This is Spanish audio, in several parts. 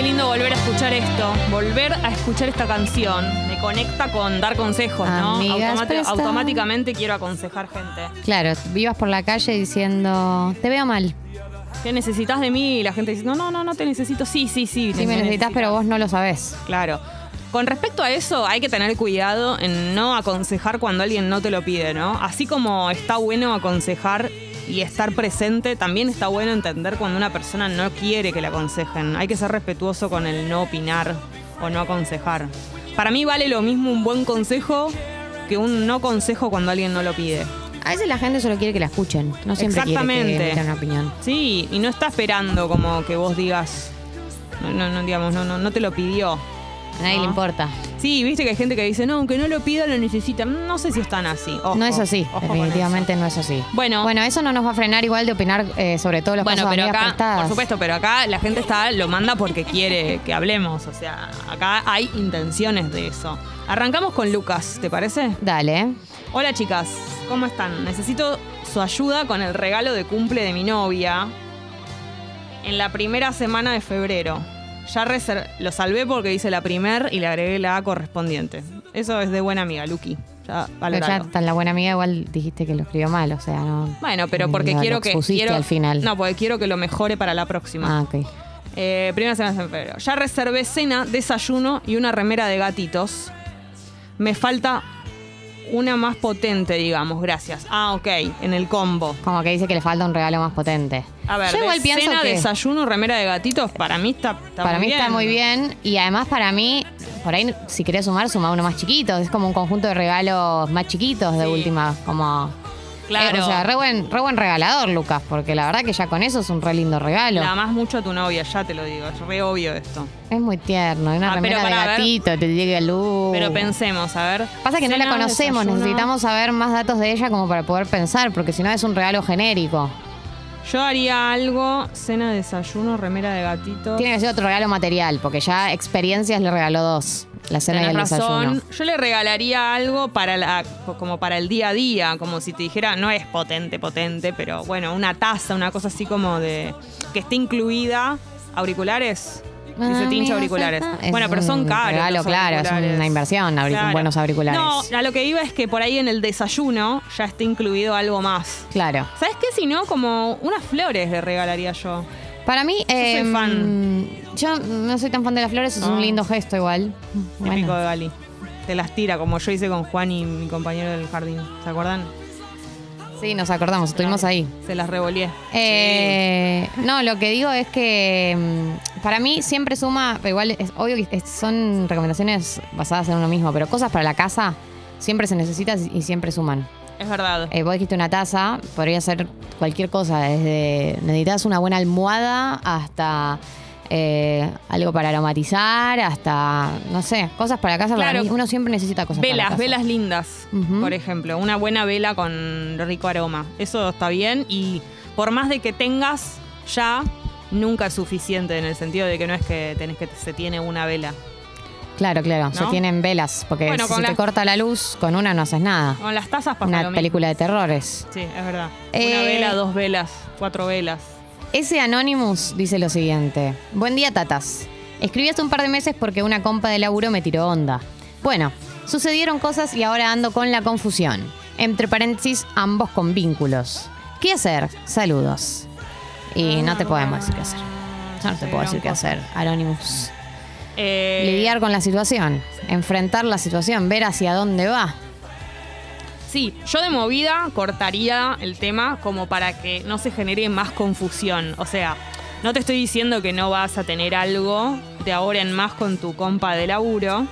qué lindo volver a escuchar esto, volver a escuchar esta canción. Me conecta con dar consejos, ¿no? Automáticamente quiero aconsejar gente. Claro, vivas por la calle diciendo, te veo mal. ¿Qué necesitas de mí? Y la gente dice, no, no, no, no te necesito. Sí, sí, sí. Sí me necesitas, pero vos no lo sabés. Claro. Con respecto a eso, hay que tener cuidado en no aconsejar cuando alguien no te lo pide, ¿no? Así como está bueno aconsejar y estar presente, también está bueno entender cuando una persona no quiere que le aconsejen. Hay que ser respetuoso con el no opinar o no aconsejar. Para mí vale lo mismo un buen consejo que un no consejo cuando alguien no lo pide. A veces la gente solo quiere que la escuchen, no siempre quiere que una opinión. Sí, y no está esperando como que vos digas, no, no, no, digamos, no, no, no te lo pidió. A nadie No. le importa. Sí, viste que hay gente que dice, no, aunque no lo pida, lo necesita. No sé si están así. Ojo, no es así, definitivamente no es así. Bueno. bueno, eso no nos va a frenar igual de opinar eh, sobre todos los Bueno, casos pero acá, prestadas. por supuesto, pero acá la gente está, lo manda porque quiere que hablemos. O sea, acá hay intenciones de eso. Arrancamos con Lucas, ¿te parece? Dale. Hola chicas, ¿cómo están? Necesito su ayuda con el regalo de cumple de mi novia en la primera semana de febrero. Ya lo salvé porque hice la primer y le agregué la A correspondiente. Eso es de buena amiga, Lucky. Ya, Pero ya tan la buena amiga igual dijiste que lo escribió mal, o sea, no. Bueno, pero porque no, quiero que. Quiero, al final. No, porque quiero que lo mejore para la próxima. Ah, ok. Eh, primera semana de febrero. Ya reservé cena, desayuno y una remera de gatitos. Me falta una más potente, digamos, gracias. Ah, ok, en el combo. Como que dice que le falta un regalo más potente. A ver, Yo igual pienso cena, que desayuno, remera de gatitos, para mí está, está para muy mí bien. está muy bien y además para mí, por ahí si querés sumar, suma uno más chiquito. Es como un conjunto de regalos más chiquitos de Sí. última, como... Claro. Eh, o sea, re buen, re buen regalador, Lucas, porque la verdad que ya con eso es un re lindo regalo. La amás mucho a tu novia, ya te lo digo, es re obvio esto. Es muy tierno, una Ah, remera de para ver- gatito, te llega luz. Pero pensemos, a ver. Pasa que no la conocemos, desayuno. necesitamos saber más datos de ella como para poder pensar, porque si no es un regalo genérico. Yo haría algo, cena, desayuno, remera de gatitos. Tiene que ser otro regalo material, porque ya experiencias le regaló dos. La cena y el Tenés desayuno. razón. Yo le regalaría algo para la, como para el día a día, como si te dijera, no es potente, potente, pero bueno, una taza, una cosa así como de que esté incluida auriculares. Dice Ah, tincho mira, auriculares. es bueno, pero son un caros. regalo, los claro, es auriculares. una inversión, auric- buenos auriculares. No, a lo que iba es que por ahí en el desayuno ya esté incluido algo más. Claro. ¿Sabes qué? Si no, como unas flores le regalaría yo. Para mí, soy eh, fan. yo no soy tan fan de las flores, es Ah. un lindo gesto igual. Típico Bueno. de Gali. Te las tira, como yo hice con Juan y mi compañero del jardín. ¿Se acuerdan? Sí, nos acordamos, estuvimos ahí. Se las revolé. Eh, No, lo que digo es que mm, para mí siempre suma, pero igual es obvio que es- son recomendaciones basadas en uno mismo, pero cosas para la casa siempre se necesitan y siempre suman. Es verdad. Eh, vos dijiste una taza, podría ser cualquier cosa, desde necesitas una buena almohada hasta eh, algo para aromatizar, hasta, no sé, cosas para casa. Para Claro. mí, uno siempre necesita cosas para Velas, casa. velas lindas, por ejemplo. Una buena vela con rico aroma. Eso está bien y por más de que tengas ya, nunca es suficiente en el sentido de que no es que tenés que se tiene una vela. Claro, claro, se tienen velas, porque Bueno, si se te corta la luz, con una no haces nada. Con las tazas pasa lo Una mismo. película de terrores. Sí, es verdad. Eh, Una vela, dos velas, cuatro velas. Ese Anonymous dice lo siguiente. Buen día, tatas. Escribí hace un par de meses porque una compa de laburo me tiró onda. Bueno, sucedieron cosas y ahora ando con la confusión. Entre paréntesis, ambos con vínculos. ¿Qué hacer? Saludos. Y no te podemos decir qué hacer. Yo no te puedo decir qué hacer, Anonymous. Eh, Lidiar con la situación, enfrentar la situación, ver hacia dónde va. Sí, yo de movida cortaría el tema como para que no se genere más confusión. O sea, no te estoy diciendo que no vas a tener algo de ahora en más con tu compa de laburo,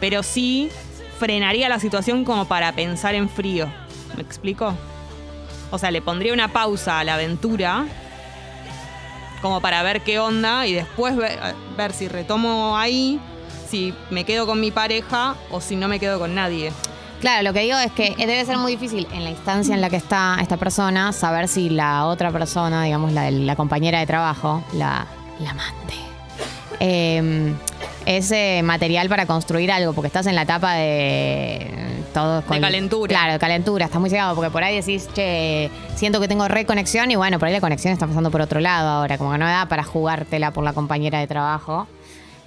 pero sí frenaría la situación como para pensar en frío. ¿Me explico? O sea, le pondría una pausa a la aventura como para ver qué onda y después ver, ver si retomo ahí, si me quedo con mi pareja o si no me quedo con nadie. Claro, lo que digo es que debe ser muy difícil en la instancia en la que está esta persona saber si la otra persona, digamos, la, la compañera de trabajo, la, la amante, eh, es eh, material para construir algo, porque estás en la etapa de todo De calentura. Claro, de calentura, estás muy llegado, porque por ahí decís, che, siento que tengo reconexión y bueno, por ahí la conexión está pasando por otro lado ahora, como que no da para jugártela por la compañera de trabajo.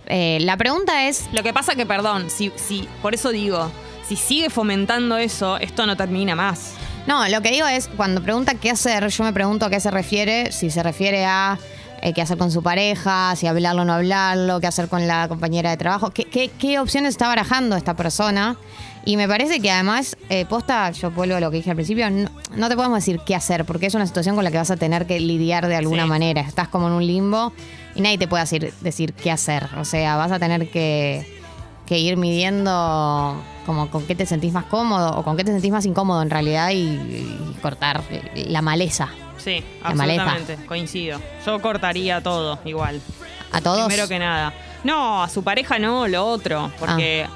Eh, la pregunta es, Lo que pasa que, perdón, si, si, por eso digo, si sigue fomentando eso, esto no termina más. No, lo que digo es, cuando pregunta qué hacer, yo me pregunto a qué se refiere, si se refiere a eh, qué hacer con su pareja, si hablarlo o no hablarlo, qué hacer con la compañera de trabajo, qué, qué- qué opciones está barajando esta persona. Y me parece que además, eh, posta, yo vuelvo a lo que dije al principio, no, no te podemos decir qué hacer, porque es una situación con la que vas a tener que lidiar de alguna Sí. manera. Estás como en un limbo y nadie te puede decir, decir qué hacer. O sea, vas a tener que, que ir midiendo como con qué te sentís más cómodo o con qué te sentís más incómodo en realidad y, y cortar eh, la maleza. Sí, La maleza. absolutamente, coincido. Yo cortaría todo igual. ¿A todos? Primero que nada. No, a su pareja no, lo otro. Porque Ah.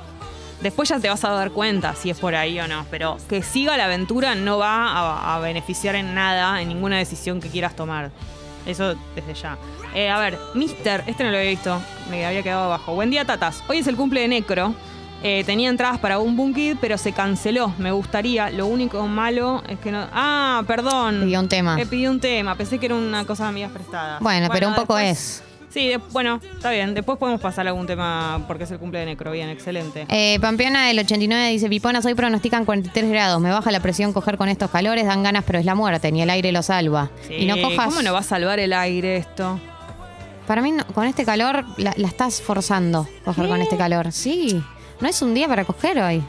después ya te vas a dar cuenta si es por ahí o no. Pero que siga la aventura no va a, a beneficiar en nada, en ninguna decisión que quieras tomar. Eso desde ya. Eh, a ver, Mister, este no lo había visto, me había quedado abajo. Buen día, tatas. Hoy es el cumple de Necro. Eh, tenía entradas para un Boom Kid, pero se canceló. Me gustaría. Lo único malo es que no. Ah, perdón. Pidió un tema. Me pidió un tema. Pensé que era una cosa de amigas prestadas. Bueno, pero un poco es. Sí, de- bueno, está bien. Después podemos pasar algún tema porque es el cumple de Necro. Bien, excelente. Eh, Pampeona del 89 dice, Piponas, hoy pronostican 43 grados. Me baja la presión coger con estos calores, dan ganas, pero es la muerte, ni el aire lo salva. Sí, y no cojas... ¿Cómo no va a salvar el aire esto? Para mí, no- con este calor, la, la estás forzando, coger con este calor. Sí, no es un día para coger hoy.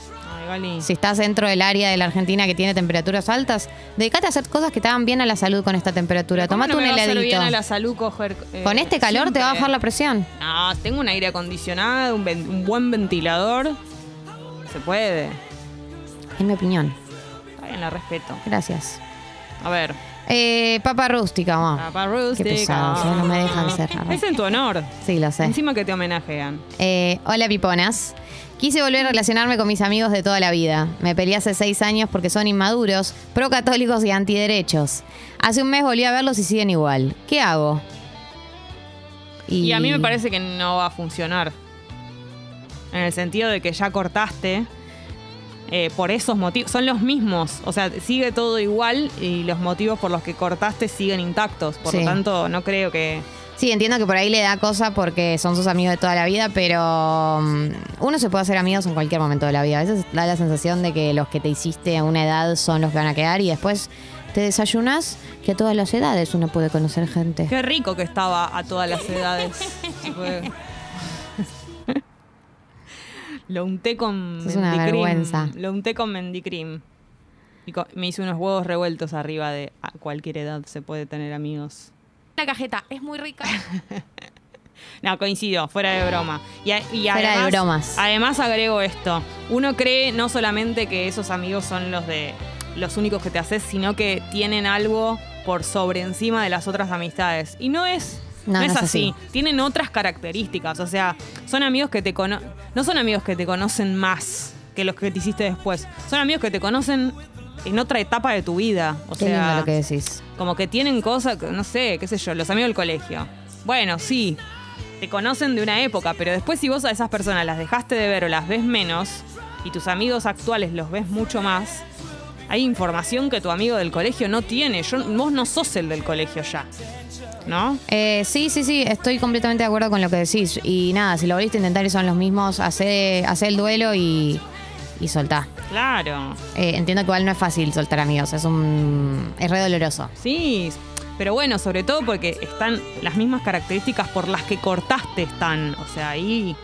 Si estás dentro del área de la Argentina que tiene temperaturas altas, dedícate a hacer cosas que te hagan bien a la salud con esta temperatura. ¿Cómo Tomate no un va a heladito. bien a la salud coger. eh, Con este calor te va a bajar la presión. No, tengo un aire acondicionado, un, buen ventilador. Se puede. En mi opinión. Está bien, la respeto. Gracias. A ver. Eh, papa rústica, vamos. Papa rústica. pesados, eh, no me dejan ser. Es en tu honor. Sí, lo sé. Encima que te homenajean. Eh, hola, piponas. Quise volver a relacionarme con mis amigos de toda la vida. Me peleé hace seis años porque son inmaduros, procatólicos y antiderechos. Hace un mes volví a verlos y siguen igual. ¿Qué hago? Y a mí me parece que no va a funcionar. En el sentido de que ya cortaste eh, por esos motivos. Son los mismos. O sea, sigue todo igual y los motivos por los que cortaste siguen intactos. Por Sí. lo tanto, no creo que. Sí, entiendo que por ahí le da cosa porque son sus amigos de toda la vida, pero mm, uno se puede hacer amigos en cualquier momento de la vida. A veces da la sensación de que los que te hiciste a una edad son los que van a quedar y después te desayunas que a todas las edades uno puede conocer gente. Qué rico que estaba a todas las edades. Lo unté con es una mendicrim. vergüenza. Lo unté con mendicrim. Y co- me hice unos huevos revueltos arriba de a cualquier edad se puede tener amigos. La cajeta es muy rica. No, coincido, fuera de broma. Y, a- y Fuera de bromas. Además agrego esto. Uno cree no solamente que esos amigos son los de los únicos que te haces, sino que tienen algo por sobre encima de las otras amistades. Y no es, No, es así. Tienen otras características. O sea, son amigos que te conocen. No son amigos que te conocen más que los que te hiciste después. Son amigos que te conocen en otra etapa de tu vida. O Qué sea, lindo lo que decís. como que tienen cosas, no sé, qué sé yo, los amigos del colegio. Bueno, sí, te conocen de una época, pero después si vos a esas personas las dejaste de ver o las ves menos y tus amigos actuales los ves mucho más, hay información que tu amigo del colegio no tiene. Yo, vos no sos el del colegio ya. ¿No? Eh, sí, sí, sí, estoy completamente de acuerdo con lo que decís. Y nada, si lo volviste a intentar y son los mismos, hacé, hacé el duelo y, y soltá. Claro. Eh, entiendo que igual no es fácil soltar amigos, es un es re doloroso. Sí, pero bueno, sobre todo porque están las mismas características por las que cortaste están. O sea, ahí,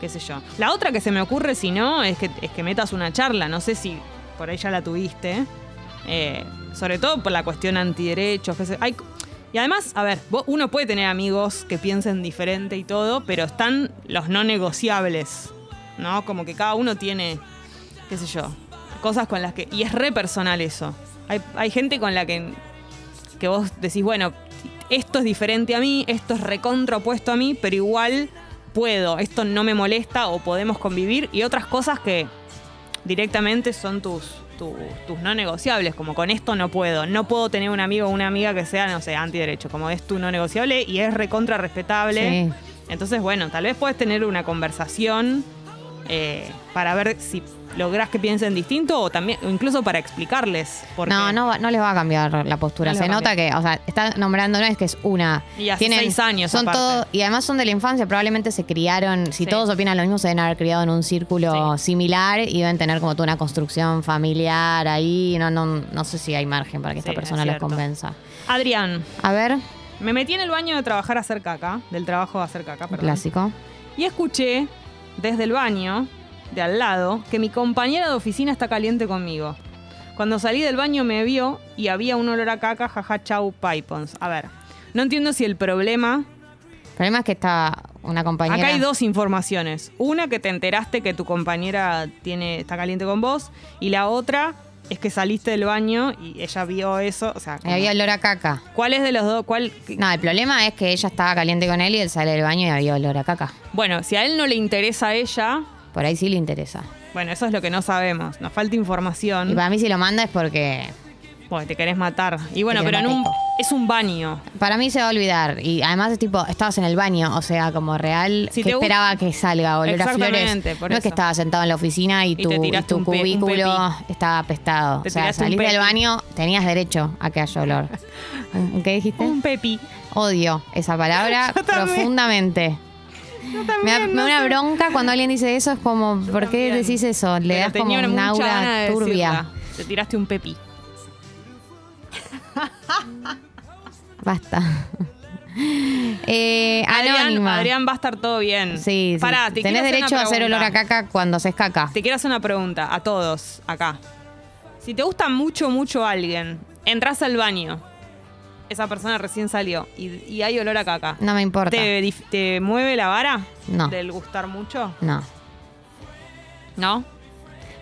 qué sé yo. La otra que se me ocurre, si no, es que, es que metas una charla. No sé si por ahí ya la tuviste. Eh, sobre todo por la cuestión antiderechos. Que se- hay, y además, a ver, uno puede tener amigos que piensen diferente y todo, pero están los no negociables. ¿No? Como que cada uno tiene, qué sé yo, cosas con las que... Y es re personal eso. Hay, hay gente con la que que vos decís, bueno, esto es diferente a mí, esto es recontra opuesto a mí, pero igual puedo, esto no me molesta o podemos convivir, y otras cosas que directamente son tus, tu- tus no negociables, como con esto no puedo, no puedo tener un amigo o una amiga que sea, no sé, antiderecho, como es tu no negociable y es recontra respetable. Sí. Entonces, bueno, tal vez puedes tener una conversación eh, para ver si lográs que piensen distinto o también o incluso para explicarles. por No, qué. no, va- no les va a cambiar la postura. No les Se va a nota que, o sea, está nombrando, no es que es una. Y hace seis años Son aparte. todo, y además son de la infancia, probablemente se criaron, si Sí. todos opinan lo mismo, se deben haber criado en un círculo similar y deben tener como toda una construcción familiar ahí. No, no, no sé si hay margen para que esta persona cierto. convenza. Adrián, A ver, me metí en el baño de trabajar a hacer caca, del trabajo a hacer caca, perdón. clásico. Y escuché desde el baño de al lado que mi compañera de oficina está caliente conmigo. Cuando salí del baño me vio y había un olor a caca, jaja, chau, pipons. A ver, no entiendo si el problema... El problema es que está una compañera. Acá hay dos informaciones. Una que te enteraste que tu compañera tiene, está caliente con vos y la otra es que saliste del baño y ella vio eso. O sea, como- Había olor a caca. ¿cuál es de los dos? ¿Cuál? No, el problema es que ella estaba caliente con él y él sale del baño y había olor a caca. Bueno, si a él no le interesa a ella, Por ahí sí le interesa. bueno, eso es lo que no sabemos. Nos falta información. Y para mí si lo manda es porque Porque te querés matar. Y bueno, Te pero en un, es un baño. Para mí se va a olvidar. Y además es tipo, estabas en el baño, o sea, como real, Si que te gu- esperaba que salga olor a flores. Exactamente, por no es que eso. estabas sentado en la oficina y Y tu, te y tiraste tu un pe- un cubículo estaba apestado. Te o sea, tiraste un saliste del baño, tenías derecho a que haya olor. ¿Un- ¿Qué dijiste? Un pepi. Odio esa palabra Yo también. profundamente. Yo Me da, también, me da no una sé. bronca cuando alguien dice eso, es como, ¿por qué también. decís eso? Le Pero das como tenía un mucha aura de turbia. decirla. Te tiraste un pepi. Basta. eh, Adrián, anónima. Adrián, va a estar todo bien. Sí, sí. Pará, te Tenés hacer derecho una a hacer olor a caca cuando haces caca. Te quiero hacer una pregunta a todos acá. Si te gusta mucho, mucho alguien, entras al baño, esa persona recién salió y, y hay olor a caca. No me importa. ¿Te, dif- te mueve la vara? No. ¿Del gustar mucho? No. ¿No?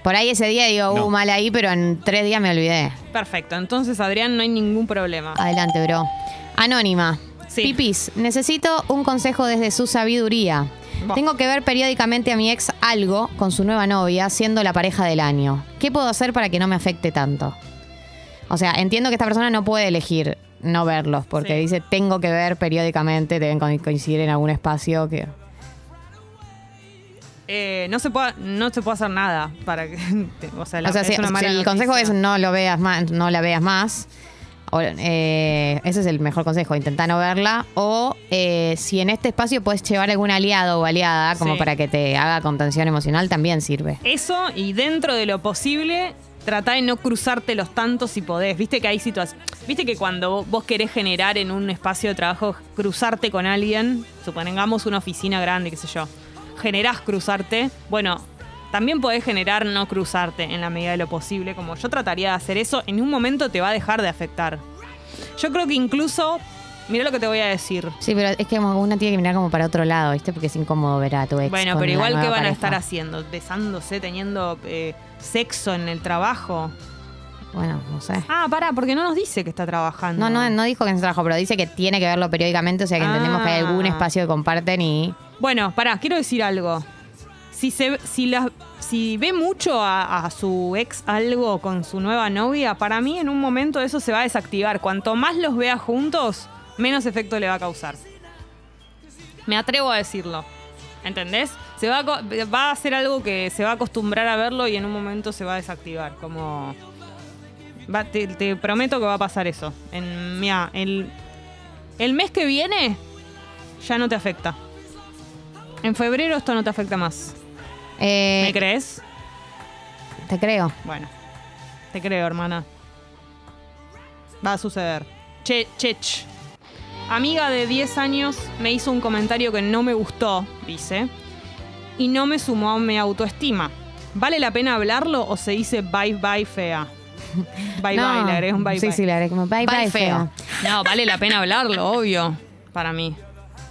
Por ahí ese día digo, No. uh, mal ahí, pero en tres días me olvidé. Perfecto. Entonces, Adrián, no hay ningún problema. Adelante, bro. Anónima. Sí. Pipis, necesito un consejo desde su sabiduría. Tengo que ver periódicamente a mi ex algo con su nueva novia, siendo la pareja del año. ¿Qué puedo hacer para que no me afecte tanto? O sea, entiendo que esta persona no puede elegir no verlos, porque Sí. dice, tengo que ver periódicamente, deben co- coincidir en algún espacio que... Eh, no, se puede, no se puede hacer nada para que. O sea, la- o sea, es si, una si mala el consejo es no lo veas más, no la veas más. o, eh, ese es el mejor consejo, intenta no verla. O eh, si en este espacio puedes llevar algún aliado o aliada como Sí. para que te haga contención emocional, también sirve. Eso y dentro de lo posible, trata de no cruzarte los tantos si podés. Viste que hay situaciones. Viste que cuando vos querés generar en un espacio de trabajo cruzarte con alguien, supongamos una oficina grande, qué sé yo, generás cruzarte. Bueno, también podés generar no cruzarte en la medida de lo posible. Como yo trataría de hacer eso, en un momento te va a dejar de afectar. Yo creo que incluso. Mira lo que te voy a decir. Sí, pero es que una tiene que mirar como para otro lado, ¿viste? Porque es incómodo ver a tu ex. Bueno, pero igual, ¿qué nueva van a estar haciendo? ¿Besándose, teniendo eh, sexo en el trabajo? Bueno, no sé. Ah, pará, porque no nos dice que está trabajando. No, no, no dijo que en su trabajo, pero dice que tiene que verlo periódicamente, o sea que entendemos que hay algún Ah. espacio que comparten y. Bueno, pará, quiero decir algo. Si, se, si, la, si ve mucho a, a su ex algo con su nueva novia, para mí en un momento eso se va a desactivar. Cuanto más los vea juntos, menos efecto le va a causar. Me atrevo a decirlo. ¿Entendés? Se va a, va a hacer algo que se va a acostumbrar a verlo y en un momento se va a desactivar. Como. Va- te, te prometo que va a pasar eso. En, mira, el, el mes que viene ya no te afecta. En febrero esto no te afecta más. Eh, ¿Me crees? Te creo. Bueno, te creo, hermana. Va a suceder. Che, Chech. Amiga de 10 años me hizo un comentario que no me gustó, dice, y no me sumó a mi autoestima. ¿Vale la pena hablarlo o se dice bye bye fea? Bye No. bye, le agregué un bye sí, bye. sí, le agregué como bye bye, Bye feo. No, vale la pena hablarlo, obvio, para mí.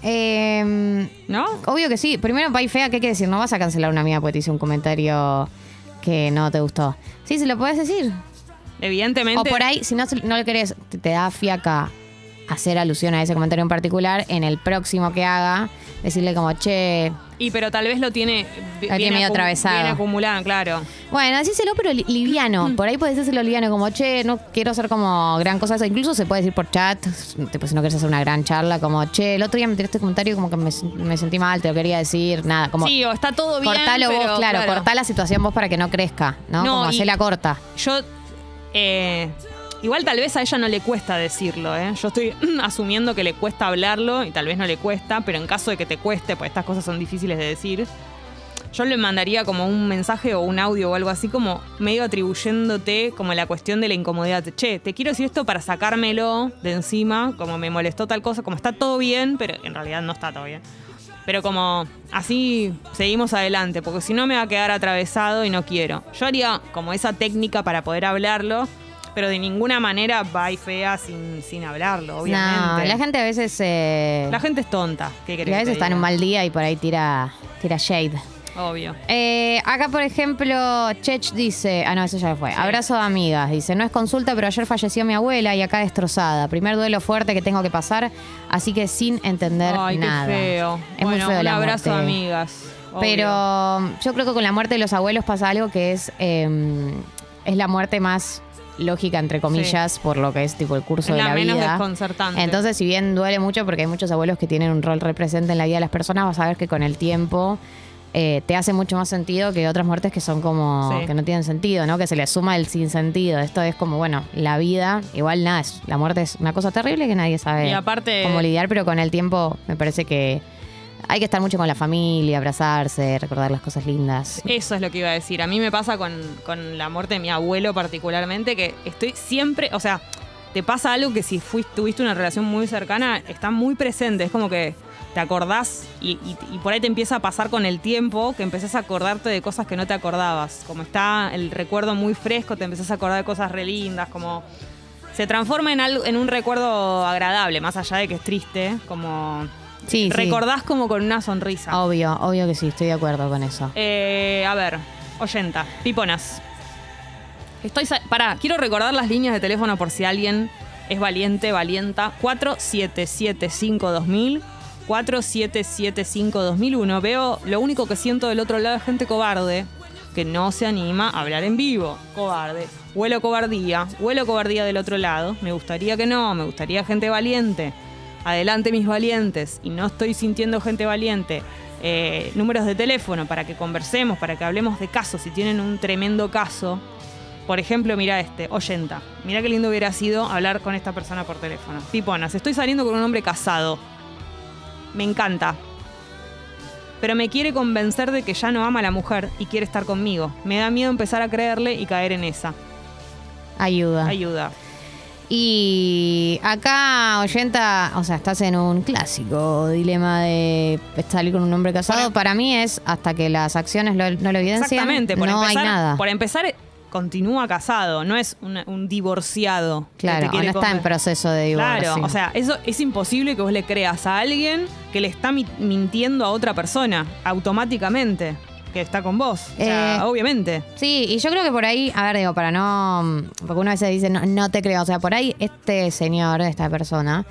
Eh, ¿No? obvio que sí. Primero, bye fea, ¿qué quiere decir? No vas a cancelar a una amiga porque te hizo un comentario que no te gustó. Sí, se lo puedes decir. Evidentemente. O por ahí, si no, no le querés, te, te da fiaca hacer alusión a ese comentario en particular, en el próximo que haga, decirle como, che, Y pero tal vez lo tiene, Lo tiene medio atravesado. Bien acumulado, claro. Bueno, decíselo, pero li- liviano. Por ahí puedes decírselo liviano, como, che, no quiero hacer como gran cosa. eso. Incluso se puede decir por chat, tipo, si no quieres hacer una gran charla, como, che, el otro día me tiraste este comentario como que me, me sentí mal, te lo quería decir, nada. Como, sí, o está todo bien. cortalo pero, vos, claro, cortá la situación vos para que no crezca, ¿no? No, como hacela corta. Yo, eh, igual tal vez a ella no le cuesta decirlo, ¿eh? Yo estoy asumiendo que le cuesta hablarlo y tal vez no le cuesta, pero en caso de que te cueste, pues estas cosas son difíciles de decir, yo le mandaría como un mensaje o un audio o algo así como medio atribuyéndote como la cuestión de la incomodidad. Che, te quiero decir esto para sacármelo de encima, como me molestó tal cosa, como está todo bien, pero en realidad no está todo bien. Pero como así seguimos adelante, porque si no me va a quedar atravesado y no quiero. Yo haría como esa técnica para poder hablarlo, pero de ninguna manera va y fea sin, sin hablarlo, obviamente. No, la gente a veces... eh, La gente es tonta. ¿Qué y a veces está en un mal día y por ahí tira, tira shade. Obvio. Eh, acá, por ejemplo, Chech dice. Ah, no, eso ya fue. Abrazo de amigas. Dice: No es consulta, pero ayer falleció mi abuela y acá destrozada. Primer duelo fuerte que tengo que pasar, así que sin entender Ay, nada. qué feo. Es bueno, muy feo un la abrazo, muerte. amigas. obvio. Pero yo creo que con la muerte de los abuelos pasa algo que es. eh, es la muerte más lógica, entre comillas, por lo que es tipo el curso Es de la la menos vida. desconcertante. Entonces, si bien duele mucho porque hay muchos abuelos que tienen un rol represente en la vida de las personas, vas a ver que con el tiempo eh, te hace mucho más sentido que otras muertes que son como Sí. que no tienen sentido, ¿no? Que se le suma el sinsentido. Esto es como, bueno, la vida, igual nada, es- la muerte es una cosa terrible que nadie sabe Y aparte- cómo lidiar, pero con el tiempo me parece que hay que estar mucho con la familia, abrazarse, recordar las cosas lindas. Eso es lo que iba a decir. A mí me pasa con, con la muerte de mi abuelo particularmente, que estoy siempre, o sea, te pasa algo que si fuiste, tuviste una relación muy cercana, está muy presente. Es como que te acordás y, por ahí te empieza a pasar con el tiempo que empezás a acordarte de cosas que no te acordabas. Como está el recuerdo muy fresco, te empezás a acordar de cosas re lindas, como... Se transforma en, algo, en un recuerdo agradable, más allá de que es triste, como... Sí, sí. recordás como con una sonrisa. Obvio, obvio que sí, estoy de acuerdo con eso. Eh, a ver, oyenta, piponas. Estoy. Pará, quiero recordar las líneas de teléfono por si alguien es valiente, valienta. 4775-2000. 4775-2001. Veo lo único que siento del otro lado es gente cobarde que no se anima a hablar en vivo. Cobarde. Huelo cobardía. Huelo cobardía del otro lado. Me gustaría que no. Me gustaría gente valiente. Adelante mis valientes. Y no estoy sintiendo gente valiente. Eh, números de teléfono para que conversemos, para que hablemos de casos. Si tienen un tremendo caso. Por ejemplo, mira este, oyenta. Mira qué lindo hubiera sido hablar con esta persona por teléfono. Piponas, estoy saliendo con un hombre casado. Me encanta. Pero me quiere convencer de que ya no ama a la mujer y quiere estar conmigo. Me da miedo empezar a creerle y caer en esa. Ayuda. Ayuda. Y acá, oyenta, o sea, estás en un clásico dilema de salir con un hombre casado. Para- Para mí es hasta que las acciones lo- no lo evidencian, Exactamente. Por no empezar, hay nada. Por empezar, continúa casado. No es un divorciado. que claro, o no está en proceso de divorcio. Claro, o sea, eso es imposible que vos le creas a alguien que le está mi- mintiendo a otra persona automáticamente que está con vos. O sea, Eh, obviamente. Sí, y yo creo que por ahí, a ver, digo, para no. Porque una vez se dice, no, no te creo. O sea, por ahí este señor, esta persona,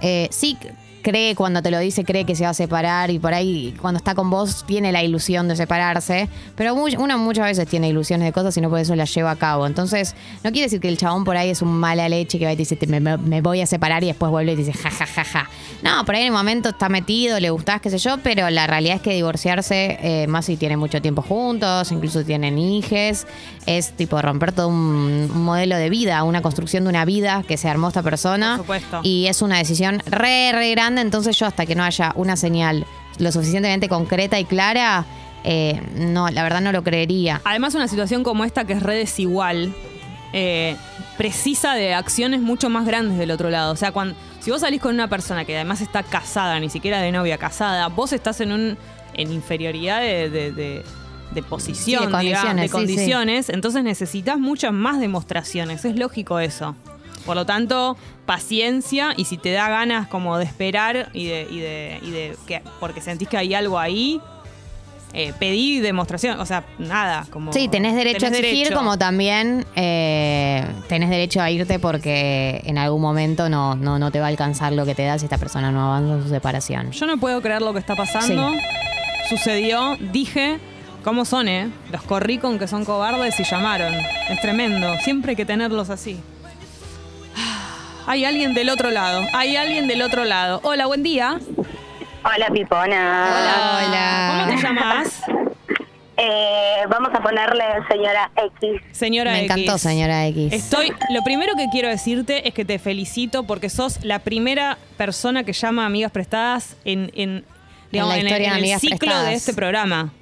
eh, sí cree cuando te lo dice, cree que se va a separar y por ahí cuando está con vos tiene la ilusión de separarse. Pero muy- uno muchas veces tiene ilusiones de cosas y no por eso las lleva a cabo. Entonces, no quiere decir que el chabón por ahí es un mala leche que va y te dice, "Te- me, voy a separar y después vuelve y te dice, ja, ja, ja, ja. No, por ahí en el momento está metido, le gustás, qué sé yo, pero la realidad es que divorciarse, eh, más si tienen mucho tiempo juntos, incluso tienen hijes, es tipo romper todo un, un modelo de vida, una construcción de una vida que se armó esta persona. Por supuesto. Y es una decisión re, re grande, entonces yo hasta que no haya una señal lo suficientemente concreta y clara, eh, no, la verdad no lo creería. Además, una situación como esta que es re desigual, eh, precisa de acciones mucho más grandes del otro lado. O sea, cuando, si vos salís con una persona que además está casada, ni siquiera de novia, casada, vos estás en un en inferioridad de, de- de- de posición, Sí, de digamos, condiciones, de sí, sí. condiciones, entonces necesitas muchas más demostraciones. Es lógico eso. Por lo tanto, paciencia y si te da ganas como de esperar y de, y de, y de que, porque sentís que hay algo ahí, eh, pedí demostración, o sea, nada, como... Sí, tenés derecho a exigir, derecho. como también eh, tenés derecho a irte porque en algún momento no, no, no te va a alcanzar lo que te da si esta persona no avanza en su separación. Yo no puedo creer lo que está pasando. Sucedió, dije, ¿cómo son, eh? Los corrí con que son cobardes y llamaron. Es tremendo, siempre hay que tenerlos así. Hay alguien del otro lado, hay alguien del otro lado. Hola, buen día. Hola, Pipona. Hola. Hola. ¿Cómo te llamas? Eh, vamos a ponerle señora X. Señora Me encantó, señora X. Estoy, lo primero que quiero decirte es que te felicito porque sos la primera persona que llama a amigas prestadas en, en, digamos, la en el- historia en de el, Amigas ciclo Prestadas. de este programa.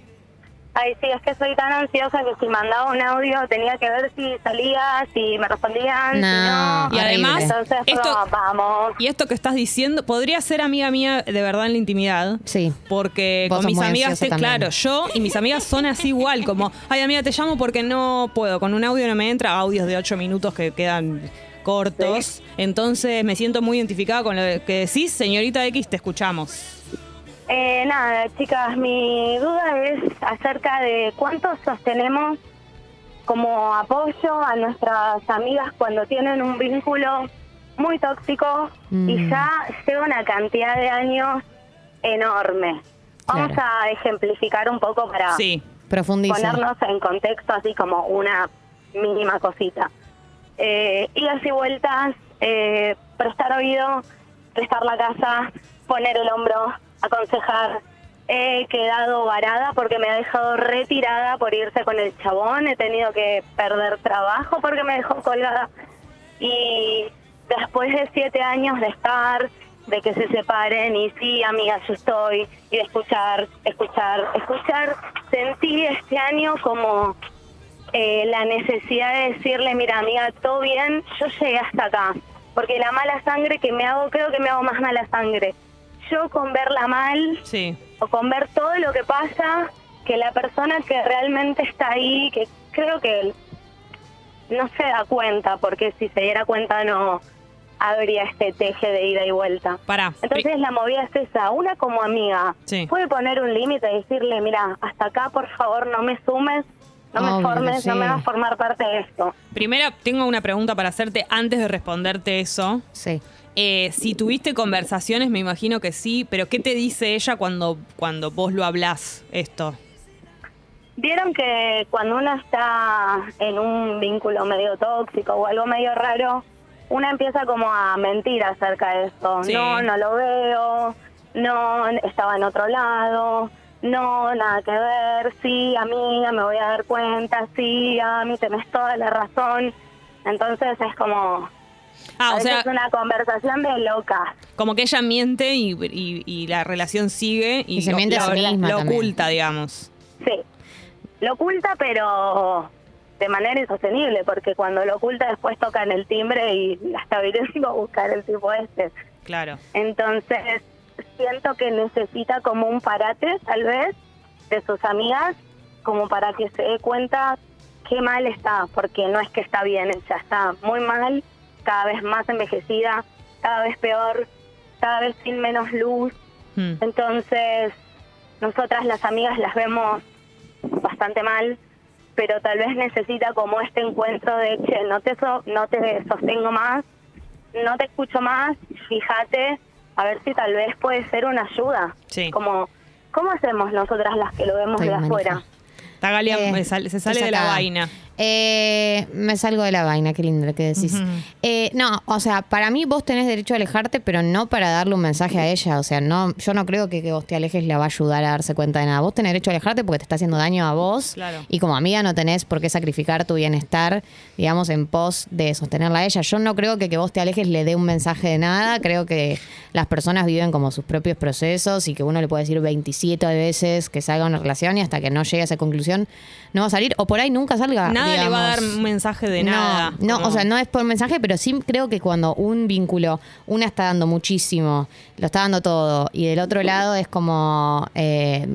Ay, sí, es que soy tan ansiosa que si mandaba un audio tenía que ver si salía, si me respondían, No, si no. Y además, Entonces, esto- no, vamos. Y esto que estás diciendo podría ser amiga mía de verdad en la intimidad. Sí. Porque Vos con mis amigas, te- claro, yo y mis amigas son así igual, como, ay amiga, te llamo porque no puedo, con un audio no me entra, audios de ocho minutos que quedan cortos. Entonces me siento muy identificada con lo que decís, señorita X, te escuchamos. Eh, nada, chicas, mi duda es acerca de cuánto sostenemos como apoyo a nuestras amigas cuando tienen un vínculo muy tóxico Mm. y ya lleva una cantidad de años enorme. Vamos Claro. a ejemplificar un poco para Sí. Ponernos en contexto así como una mínima cosita. Eh, idas y vueltas, eh, prestar oído, prestar la casa, poner el hombro, aconsejar. He quedado varada porque me ha dejado retirada por irse con el chabón. He tenido que perder trabajo porque me dejó colgada. Y después de siete años de estar, de que se separen, y sí, amiga, yo estoy, y de escuchar, escuchar, escuchar, sentí este año como eh, la necesidad de decirle, mira, amiga, todo bien, yo llegué hasta acá. Porque la mala sangre que me hago, creo que me hago más mala sangre. Yo con verla mal, Sí. o con ver todo lo que pasa, que la persona que realmente está ahí, que creo que no se da cuenta, porque si se diera cuenta no habría este teje de ida y vuelta. Pará. Entonces la movida es esa, una como amiga Sí. puede poner un límite y decirle, mira, hasta acá por favor no me sumes, no me Obvio, formes, no sí. me vas a formar parte de esto. Primero, tengo una pregunta para hacerte antes de responderte eso. Sí. Eh, si tuviste conversaciones, me imagino que sí, pero ¿qué te dice ella cuando, cuando vos lo hablás esto? Vieron que cuando uno está en un vínculo medio tóxico o algo medio raro, una empieza como a mentir acerca de esto. Sí. No, no lo veo, no, estaba en otro lado, no, nada que ver, sí, amiga, me voy a dar cuenta, sí, a mí tenés toda la razón. Entonces es como, Ah, o sea, es una conversación de locas. como que ella miente y, y- y la relación sigue y, Y se lo, miente a lo- sí misma lo también. oculta, digamos. Sí, lo oculta, pero de manera insostenible, porque cuando lo oculta después tocan el timbre y la está viniendo a buscar el tipo este. Claro. Entonces, siento que necesita como un parate, tal vez, de sus amigas, como para que se dé cuenta qué mal está, porque no es que está bien, ella está muy mal, cada vez más envejecida, cada vez peor, cada vez sin menos luz. Hmm. Entonces, nosotras las amigas las vemos bastante mal, pero tal vez necesita como este encuentro de, che, no te, so- no te sostengo más, no te escucho más, fíjate, a ver si tal vez puede ser una ayuda. Sí. Como, ¿cómo hacemos nosotras las que lo vemos Estoy de afuera? Tagalia Eh, sale- se sale de la vaina. Eh, me salgo de la vaina, qué lindo lo que decís. Eh, no, o sea, para mí vos tenés derecho a alejarte, pero no para darle un mensaje a ella. O sea, no, yo no creo que que vos te alejes la va a ayudar a darse cuenta de nada. Vos tenés derecho a alejarte porque te está haciendo daño a vos. Claro. Y como amiga no tenés por qué sacrificar tu bienestar, digamos, en pos de sostenerla a ella. Yo no creo que que vos te alejes le dé un mensaje de nada. Creo que las personas viven como sus propios procesos y que uno le puede decir 27 veces que salga una relación y hasta que no llegue a esa conclusión no va a salir. O por ahí nunca salga. Nada le va a dar digamos. un mensaje de No, nada. No, como- o sea, no es por mensaje, pero sí creo que cuando un vínculo, una está dando muchísimo, lo está dando todo, y del otro lado es como, eh,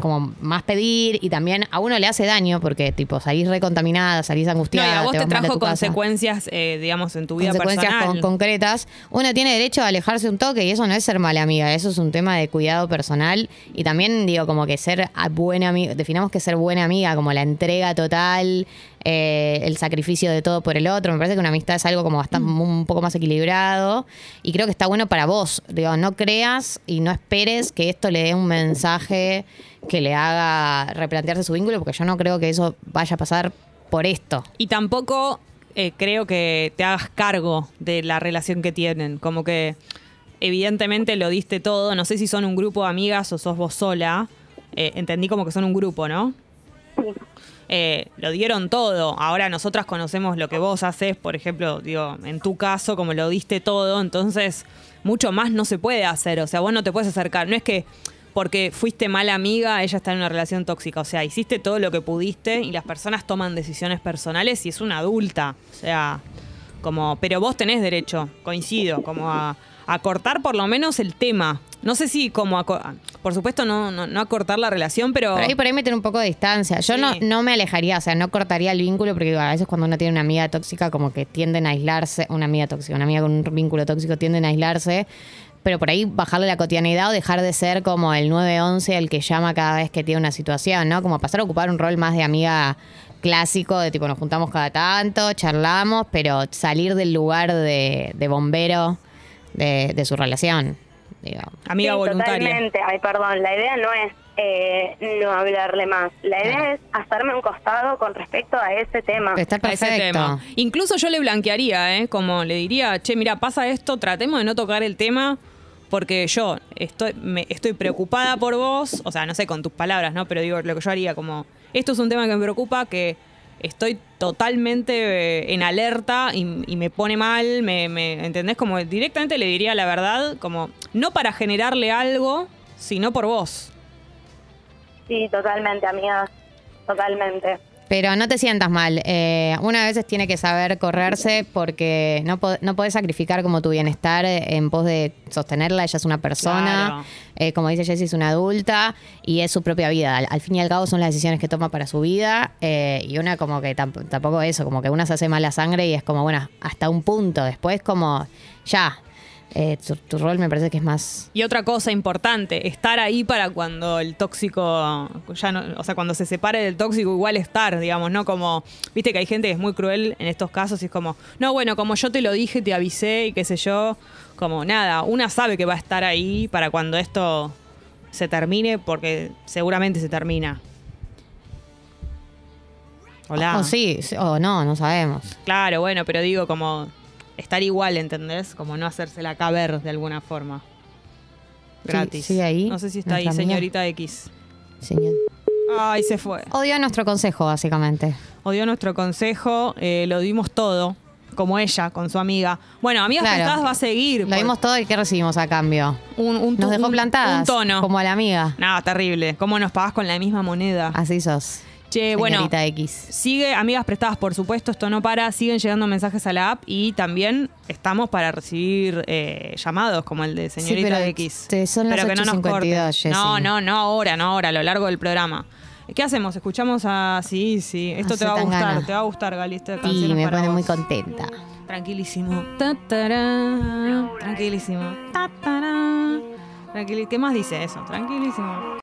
como más pedir y también a uno le hace daño porque tipo salís recontaminada, salís No, y angustiada. a vos te, trajo consecuencias, eh, digamos, en tu vida consecuencias personal. con- concretas, uno tiene derecho a alejarse un toque y eso no es ser mala amiga, eso es un tema de cuidado personal y también digo como que ser buena amiga, definamos que ser buena amiga como la entrega total, eh, el sacrificio de todo por el otro, me parece que una amistad es algo como bastante un poco más equilibrado y creo que está bueno para vos, digo, no creas y no esperes que esto le dé un mensaje que le haga replantearse su vínculo porque yo no creo que eso vaya a pasar por esto. Y tampoco eh, creo que te hagas cargo de la relación que tienen. Como que evidentemente lo diste todo. No sé si son un grupo de amigas o sos vos sola. Eh, entendí como que son un grupo, ¿no? Eh, lo dieron todo. Ahora nosotras conocemos lo que vos haces, por ejemplo, digo, en tu caso, como lo diste todo, entonces mucho más no se puede hacer. O sea, vos no te puedes acercar. No es que porque fuiste mala amiga, ella está en una relación tóxica. O sea, hiciste todo lo que pudiste y las personas toman decisiones personales y es una adulta. O sea, como, pero vos tenés derecho, coincido, como a, a cortar por lo menos el tema. No sé si como, a co- por supuesto, no, no, no a cortar la relación, pero... Por ahí, por ahí meter un poco de distancia. Yo Sí. no, no me alejaría, o sea, no cortaría el vínculo porque a veces cuando uno tiene una amiga tóxica como que tienden a aislarse, una amiga tóxica, una amiga con un vínculo tóxico tienden a aislarse, pero por ahí bajarle la cotidianidad o dejar de ser como el 911 el que llama cada vez que tiene una situación, ¿no? Como pasar a ocupar un rol más de amiga clásico, de tipo nos juntamos cada tanto, charlamos, pero salir del lugar de, de bombero de, de su relación. Digo. Amiga Sí, voluntaria. Totalmente. Ay, perdón. La idea no es eh, no hablarle más. La idea es hacerme un costado con respecto a ese tema. Está a ese tema. Incluso yo le blanquearía, ¿eh? Como le diría, che, mira, pasa esto, tratemos de no tocar el tema porque yo estoy, me, estoy preocupada por vos, o sea, no sé con tus palabras, ¿no? Pero digo, lo que yo haría como, esto es un tema que me preocupa, que estoy totalmente eh, en alerta y, me pone mal, me, me- ¿entendés? Como directamente le diría la verdad, como, no para generarle algo, sino por vos. Sí, totalmente, amigas. Totalmente. Pero no te sientas mal. Eh, una vez tiene que saber correrse porque no, po- no podés sacrificar como tu bienestar en pos de sostenerla. Ella es una persona. Claro. Eh, como dice Jessie, es una adulta y es su propia vida. Al, al fin y al cabo son las decisiones que toma para su vida. eh, y una como que tamp- tampoco eso, como que una se hace mala sangre y es como, bueno, hasta un punto. Después como, ya. Eh, tu, tu rol me parece que es más... Y otra cosa importante, estar ahí para cuando el tóxico, ya no, o sea, cuando se separe del tóxico, igual estar, digamos, ¿no? Como, viste que hay gente que es muy cruel en estos casos y es como, no, bueno, como yo te lo dije, te avisé y qué sé yo, como nada, una sabe que va a estar ahí para cuando esto se termine, porque seguramente se termina. Hola. O sí, sí, o no, no sabemos. Claro, bueno, pero digo como estar igual, ¿entendés? Como no hacérsela caber de alguna forma. Gratis. sigue ahí, No sé si está ahí, amiga. señorita X. Señor. Ay, se fue. Odio nuestro consejo, básicamente. Odió nuestro consejo, eh, lo dimos todo, como ella, con su amiga. Bueno, amigas Claro. prestadas va a seguir. Lo dimos todo y ¿qué recibimos a cambio? un, un Nos dejó un- plantadas. Un tono. Como a la amiga. No, terrible. ¿Cómo nos pagás con la misma moneda? Así sos. Che, bueno. X. Sigue, amigas prestadas, por supuesto, esto no para, siguen llegando mensajes a la app y también estamos para recibir eh, llamados como el de señorita pero X. te- son las pero que no nos 8:52, corten. No, no, no ahora, no ahora, a lo largo del programa. ¿Qué hacemos? Escuchamos a... Sí, sí, esto A te va a gustar, te va a gustar, Gali, esta canción Y es me para pone vos. muy contenta. Tranquilísimo. Ta, tará, Tranquilísimo. Ta, tará. ¿Qué más dice eso? Tranquilísimo.